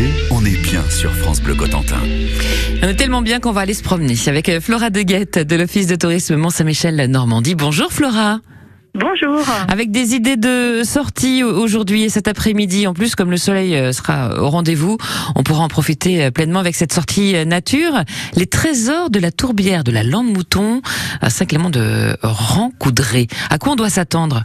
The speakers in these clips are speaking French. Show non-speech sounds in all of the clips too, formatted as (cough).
l'été, on est bien sur France Bleu Cotentin. On est tellement bien qu'on va aller se promener avec euh, Flora Deguette de l'Office de tourisme Mont-Saint-Michel Normandie. Bonjour Flora. Bonjour. Avec des idées de sortie aujourd'hui et cet après-midi. En plus, comme le soleil euh, sera au rendez-vous, on pourra en profiter euh, pleinement avec cette sortie nature. Les trésors de la tourbière de la Lande Mouton à Saint-Clément de Rancoudré. À quoi on doit s'attendre?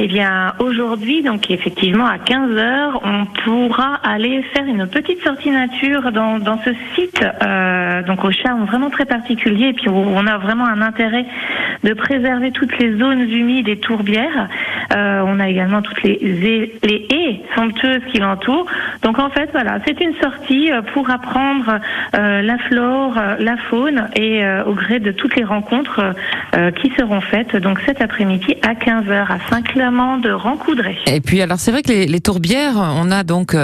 Eh bien, aujourd'hui, donc effectivement, à 15 heures, on pourra aller faire une petite sortie nature dans, dans ce site, euh, donc au charme vraiment très particulier, et puis on a vraiment un intérêt de préserver toutes les zones humides et tourbières. Euh, on a également toutes les, les haies somptueuses qui l'entourent. Donc en fait, voilà, c'est une sortie euh, pour apprendre euh, la flore, euh, la faune, et au gré de toutes les rencontres qui seront faites, donc cet après-midi à 15 heures à Saint-Clément de Rancoudray. Et puis alors c'est vrai que les, les, tourbières, on a donc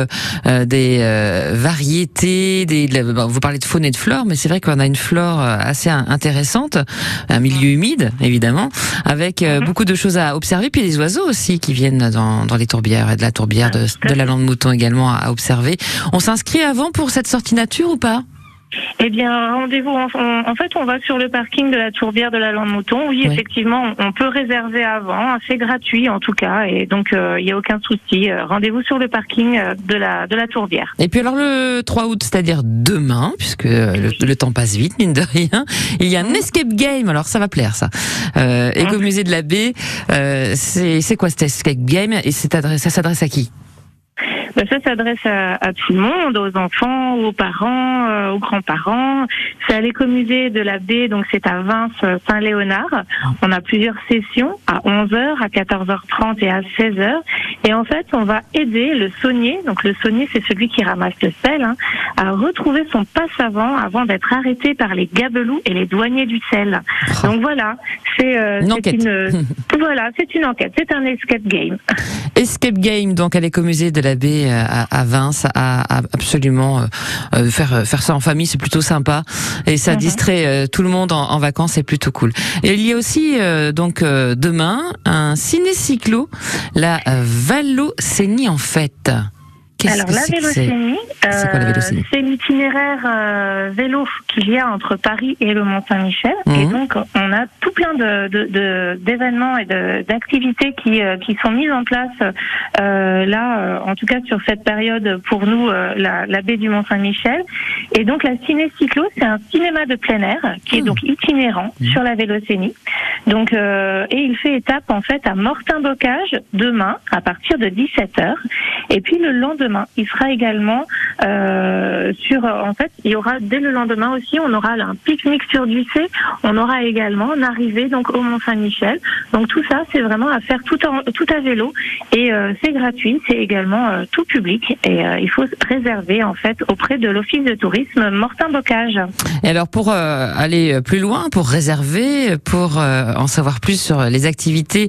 des variétés, des, vous parlez de faune et de flore, mais c'est vrai qu'on a une flore assez intéressante, un milieu humide évidemment, avec euh, mhm. beaucoup de choses à observer, puis les oiseaux aussi qui viennent dans, les tourbières et de la tourbière de, de la lande mouton également à observer. On s'inscrit avant pour cette sortie nature ou pas? Eh bien, rendez-vous. En, fait, on va sur le parking de la Tourbière de la Lande Mouton. Oui, effectivement, on peut réserver avant. C'est gratuit en tout cas, et donc euh, il n'y a aucun souci. Euh, rendez-vous sur le parking euh, de la de la Tourbière. Et puis alors le 3 août, c'est-à-dire demain, puisque le, temps passe vite mine de rien, il y a un mhm. escape game. Alors ça va plaire ça. Euh, Écomusée de la baie. c'est quoi cet escape game? Et ça s'adresse à qui? Ben, ça s'adresse à, à, tout le monde, aux enfants, aux parents, euh, aux grands-parents. C'est à l'écomusée de la baie, donc c'est à Vince Saint-Léonard. On a plusieurs sessions à 11h, à 14h30 et à 16h. Et en fait, on va aider le saunier, donc le saunier c'est celui qui ramasse le sel, hein, à retrouver son passe avant avant d'être arrêté par les gabelous et les douaniers du sel. Ah. Donc voilà, c'est euh, une, une (laughs) voilà, c'est une enquête, c'est un escape game. (laughs) Escape game donc à l'écomusée de la baie euh, à, à Vince à, absolument euh, euh, faire faire ça en famille, c'est plutôt sympa et ça mhm. distrait tout le monde en, vacances, c'est plutôt cool. Et il y a aussi donc demain un ciné-cyclo, la Vallocénie en fête. Alors la Vélocénie, c'est l'itinéraire euh, vélo qu'il y a entre Paris et le Mont Saint-Michel. Et mhm. donc on a tout plein de d'événements et d'activités qui euh, qui sont mises en place euh, là, en tout cas sur cette période pour nous la, la, baie du Mont Saint-Michel. Et donc la Ciné Cyclo, c'est un cinéma de plein air qui est mhm. donc itinérant mhm. sur la Vélocénie. Donc et il fait étape en fait à Mortin-Bocage demain à partir de 17 h Et puis le lendemain il sera également euh, sur, en fait, il y aura dès le lendemain aussi, on aura un pique-nique sur Ducé, on aura également une arrivée donc au Mont Saint-Michel. Donc tout ça, c'est vraiment à faire tout, en, tout à vélo et euh, c'est gratuit, c'est également euh, tout public et il faut réserver en fait auprès de l'office de tourisme Mortin Bocage. Et alors pour aller plus loin, pour réserver, pour en savoir plus sur les activités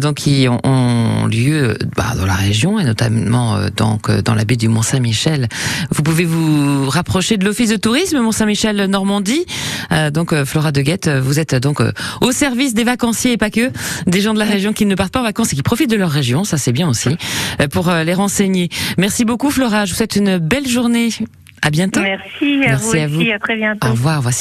donc qui ont, lieu bah, dans la région et notamment donc dans la baie du Mont-Saint-Michel. Vous pouvez vous rapprocher de l'office de tourisme Mont-Saint-Michel Normandie. Euh, donc euh, Flora de Guette, vous êtes donc euh, au service des vacanciers et pas que, des gens de la région qui ne partent pas en vacances et qui profitent de leur région, ça c'est bien aussi, pour les renseigner. Merci beaucoup Flora, je vous souhaite une belle journée. À bientôt. Merci, à vous aussi, à, très bientôt. Au revoir. Voici